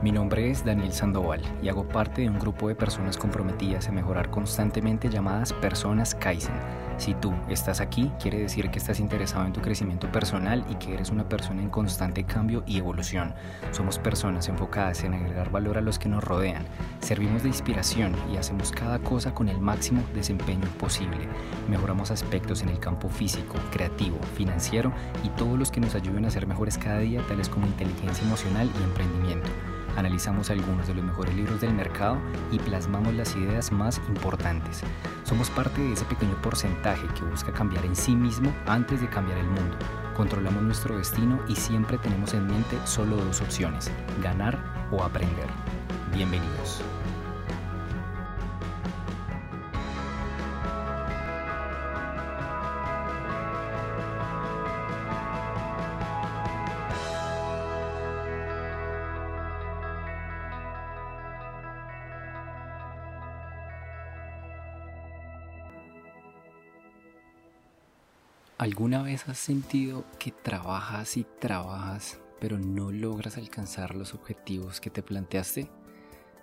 Mi nombre es Daniel Sandoval y hago parte de un grupo de personas comprometidas a mejorar constantemente llamadas personas Kaizen. Si tú estás aquí, quiere decir que estás interesado en tu crecimiento personal y que eres una persona en constante cambio y evolución. Somos personas enfocadas en agregar valor a los que nos rodean. Servimos de inspiración y hacemos cada cosa con el máximo desempeño posible. Mejoramos aspectos en el campo físico, creativo, financiero y todos los que nos ayuden a ser mejores cada día, tales como inteligencia emocional y emprendimiento analizamos algunos de los mejores libros del mercado y plasmamos las ideas más importantes. Somos parte de ese pequeño porcentaje que busca cambiar en sí mismo antes de cambiar el mundo. Controlamos nuestro destino y siempre tenemos en mente solo dos opciones, ganar o aprender. Bienvenidos. ¿Alguna vez has sentido que trabajas y trabajas pero no logras alcanzar los objetivos que te planteaste?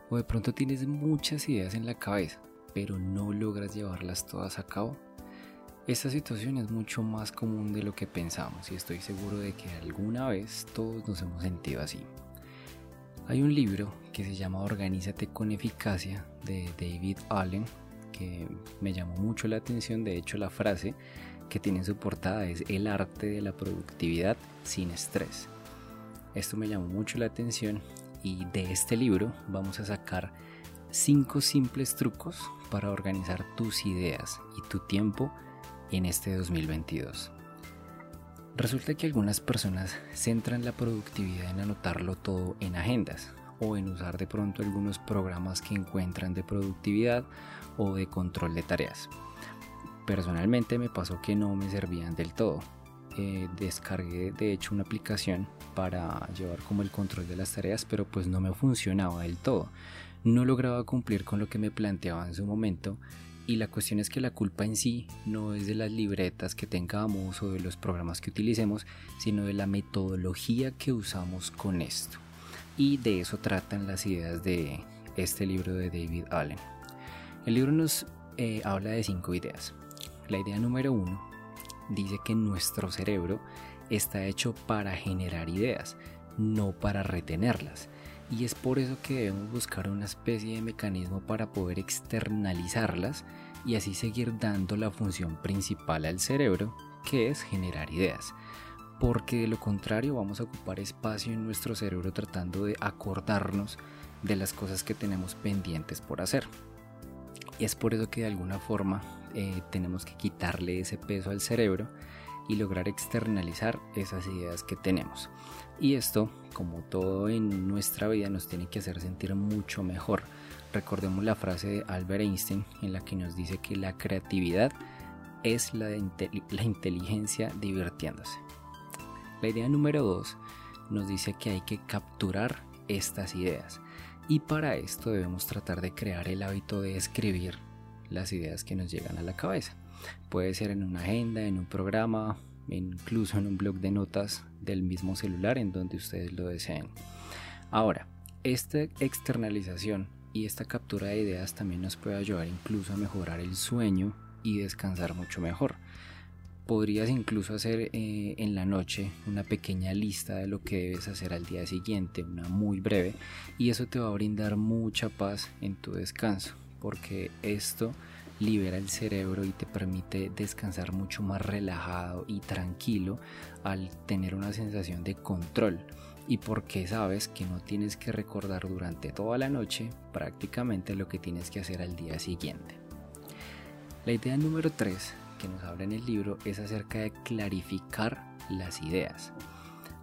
¿O de pronto tienes muchas ideas en la cabeza pero no logras llevarlas todas a cabo? Esta situación es mucho más común de lo que pensamos y estoy seguro de que alguna vez todos nos hemos sentido así. Hay un libro que se llama Organízate con eficacia de David Allen que me llamó mucho la atención, de hecho la frase que tiene en su portada es El arte de la productividad sin estrés. Esto me llamó mucho la atención y de este libro vamos a sacar cinco simples trucos para organizar tus ideas y tu tiempo en este 2022. Resulta que algunas personas centran la productividad en anotarlo todo en agendas o en usar de pronto algunos programas que encuentran de productividad o de control de tareas. Personalmente me pasó que no me servían del todo. Eh, descargué de hecho una aplicación para llevar como el control de las tareas, pero pues no me funcionaba del todo. No lograba cumplir con lo que me planteaba en su momento y la cuestión es que la culpa en sí no es de las libretas que tengamos o de los programas que utilicemos, sino de la metodología que usamos con esto. Y de eso tratan las ideas de este libro de David Allen. El libro nos eh, habla de cinco ideas. La idea número uno dice que nuestro cerebro está hecho para generar ideas, no para retenerlas. Y es por eso que debemos buscar una especie de mecanismo para poder externalizarlas y así seguir dando la función principal al cerebro, que es generar ideas. Porque de lo contrario vamos a ocupar espacio en nuestro cerebro tratando de acordarnos de las cosas que tenemos pendientes por hacer. Y es por eso que de alguna forma eh, tenemos que quitarle ese peso al cerebro y lograr externalizar esas ideas que tenemos. Y esto, como todo en nuestra vida, nos tiene que hacer sentir mucho mejor. Recordemos la frase de Albert Einstein en la que nos dice que la creatividad es la, la inteligencia divirtiéndose. La idea número dos nos dice que hay que capturar estas ideas y para esto debemos tratar de crear el hábito de escribir las ideas que nos llegan a la cabeza. Puede ser en una agenda, en un programa, incluso en un blog de notas del mismo celular en donde ustedes lo deseen. Ahora, esta externalización y esta captura de ideas también nos puede ayudar incluso a mejorar el sueño y descansar mucho mejor. Podrías incluso hacer eh, en la noche una pequeña lista de lo que debes hacer al día siguiente, una muy breve, y eso te va a brindar mucha paz en tu descanso porque esto libera el cerebro y te permite descansar mucho más relajado y tranquilo al tener una sensación de control y porque sabes que no tienes que recordar durante toda la noche prácticamente lo que tienes que hacer al día siguiente. La idea número 3 que nos habla en el libro es acerca de clarificar las ideas.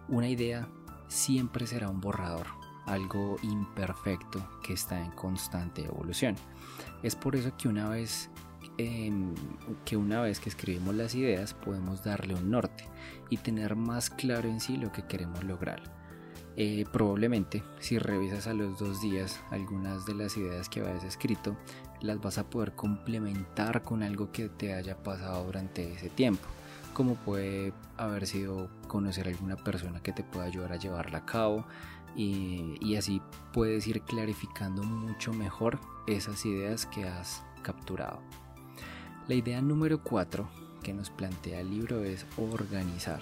Una idea siempre será un borrador, algo imperfecto que está en constante evolución. Es por eso que una vez em, que una vez que escribimos las ideas podemos darle un norte y tener más claro en sí lo que queremos lograr. Eh, probablemente si revisas a los dos días algunas de las ideas que hayas escrito las vas a poder complementar con algo que te haya pasado durante ese tiempo como puede haber sido conocer alguna persona que te pueda ayudar a llevarla a cabo, y, así puedes ir clarificando mucho mejor esas ideas que has capturado. La idea número 4 que nos plantea el libro es organizar.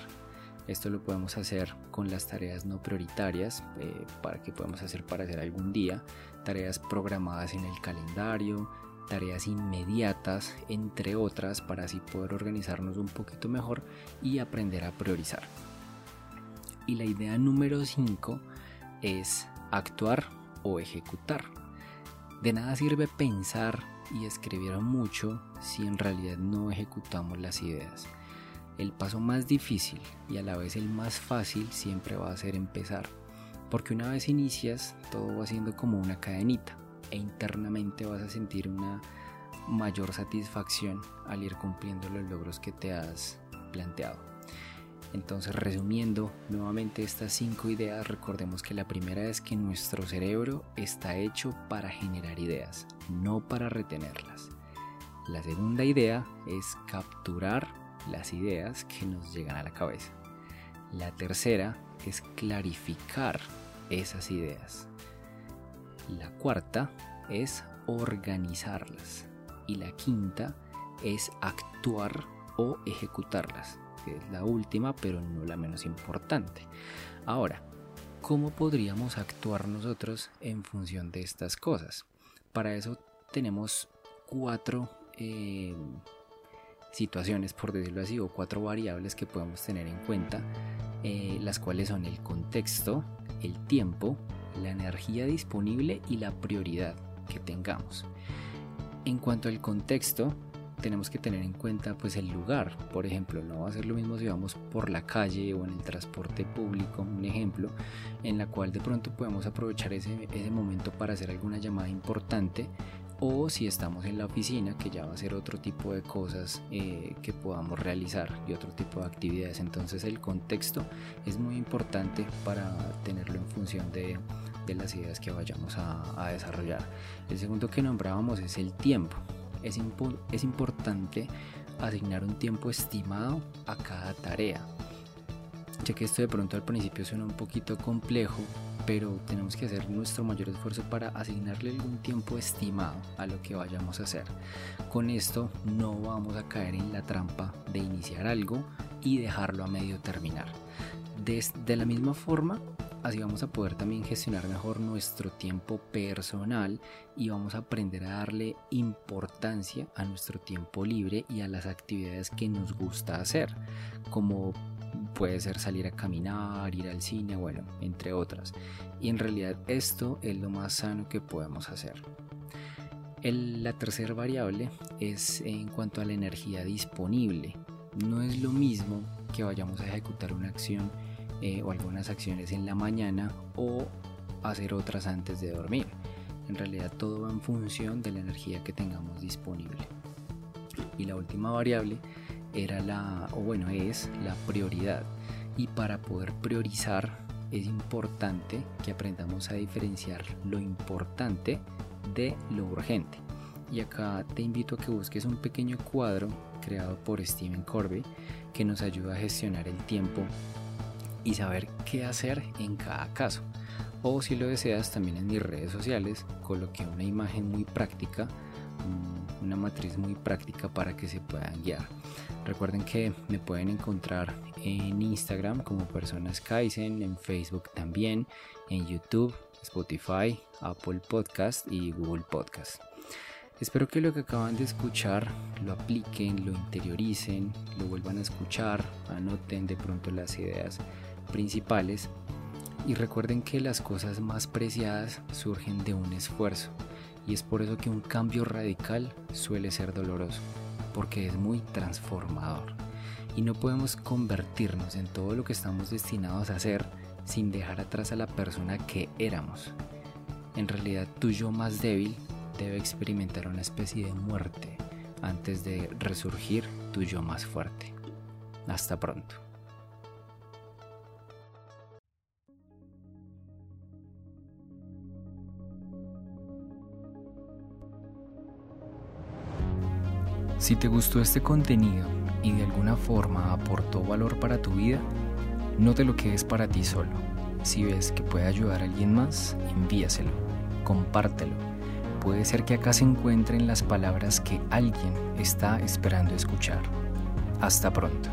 Esto lo podemos hacer con las tareas no prioritarias, eh, para que podemos hacer para hacer algún día, tareas programadas en el calendario, tareas inmediatas, entre otras, para así poder organizarnos un poquito mejor y aprender a priorizar. Y la idea número 5 es actuar o ejecutar. De nada sirve pensar y escribir mucho si en realidad no ejecutamos las ideas. El paso más difícil y a la vez el más fácil siempre va a ser empezar, porque una vez inicias todo va siendo como una cadenita e internamente vas a sentir una mayor satisfacción al ir cumpliendo los logros que te has planteado. Entonces, resumiendo nuevamente estas cinco ideas, recordemos que la primera es que nuestro cerebro está hecho para generar ideas, no para retenerlas. La segunda idea es capturar las ideas que nos llegan a la cabeza. La tercera es clarificar esas ideas. La cuarta es organizarlas. Y la quinta es actuar o ejecutarlas que es la última, pero no la menos importante. Ahora, ¿cómo podríamos actuar nosotros en función de estas cosas? Para eso tenemos cuatro eh, situaciones, por decirlo así, o cuatro variables que podemos tener en cuenta, eh, las cuales son el contexto, el tiempo, la energía disponible y la prioridad que tengamos. En cuanto al contexto, tenemos que tener en cuenta pues el lugar. Por ejemplo, no va a ser lo mismo si vamos por la calle o en el transporte público, un ejemplo, en la cual de pronto podemos aprovechar ese, ese momento para hacer alguna llamada importante o si estamos en la oficina, que ya va a ser otro tipo de cosas eh, que podamos realizar y otro tipo de actividades. Entonces el contexto es muy importante para tenerlo en función de, de las ideas que vayamos a, desarrollar. El segundo que nombrábamos es el tiempo es, es importante asignar un tiempo estimado a cada tarea. Ya que esto de pronto al principio suena un poquito complejo, pero tenemos que hacer nuestro mayor esfuerzo para asignarle algún tiempo estimado a lo que vayamos a hacer. Con esto no vamos a caer en la trampa de iniciar algo y dejarlo a medio terminar. De, la misma forma, Así vamos a poder también gestionar mejor nuestro tiempo personal y vamos a aprender a darle importancia a nuestro tiempo libre y a las actividades que nos gusta hacer, como puede ser salir a caminar, ir al cine, bueno, entre otras. Y en realidad esto es lo más sano que podemos hacer. la tercera variable es en cuanto a la energía disponible. No es lo mismo que vayamos a ejecutar una acción eh, o algunas acciones en la mañana o hacer otras antes de dormir. En realidad todo va en función de la energía que tengamos disponible. Y la última variable era la, o bueno, es la prioridad. Y para poder priorizar es importante que aprendamos a diferenciar lo importante de lo urgente. Y acá te invito a que busques un pequeño cuadro creado por Stephen Corby que nos ayuda a gestionar el tiempo y saber qué hacer en cada caso. O si lo deseas, también en mis redes sociales coloqué una imagen muy práctica, una matriz muy práctica para que se puedan guiar. Recuerden que me pueden encontrar en Instagram como Personas Kaizen, en Facebook también, en YouTube, Spotify, Apple Podcast y Google Podcast. Espero que lo que acaban de escuchar lo apliquen, lo interioricen, lo vuelvan a escuchar, anoten de pronto las ideas principales y recuerden que las cosas más preciadas surgen de un esfuerzo y es por eso que un cambio radical suele ser doloroso porque es muy transformador y no podemos convertirnos en todo lo que estamos destinados a hacer sin dejar atrás a la persona que éramos. En realidad tu yo más débil debe experimentar una especie de muerte antes de resurgir tu yo más fuerte. Hasta pronto. Si te gustó este contenido y de alguna forma aportó valor para tu vida, no te lo quedes para ti solo. Si ves que puede ayudar a alguien más, envíaselo, compártelo. Puede ser que acá se encuentren las palabras que alguien está esperando escuchar. Hasta pronto.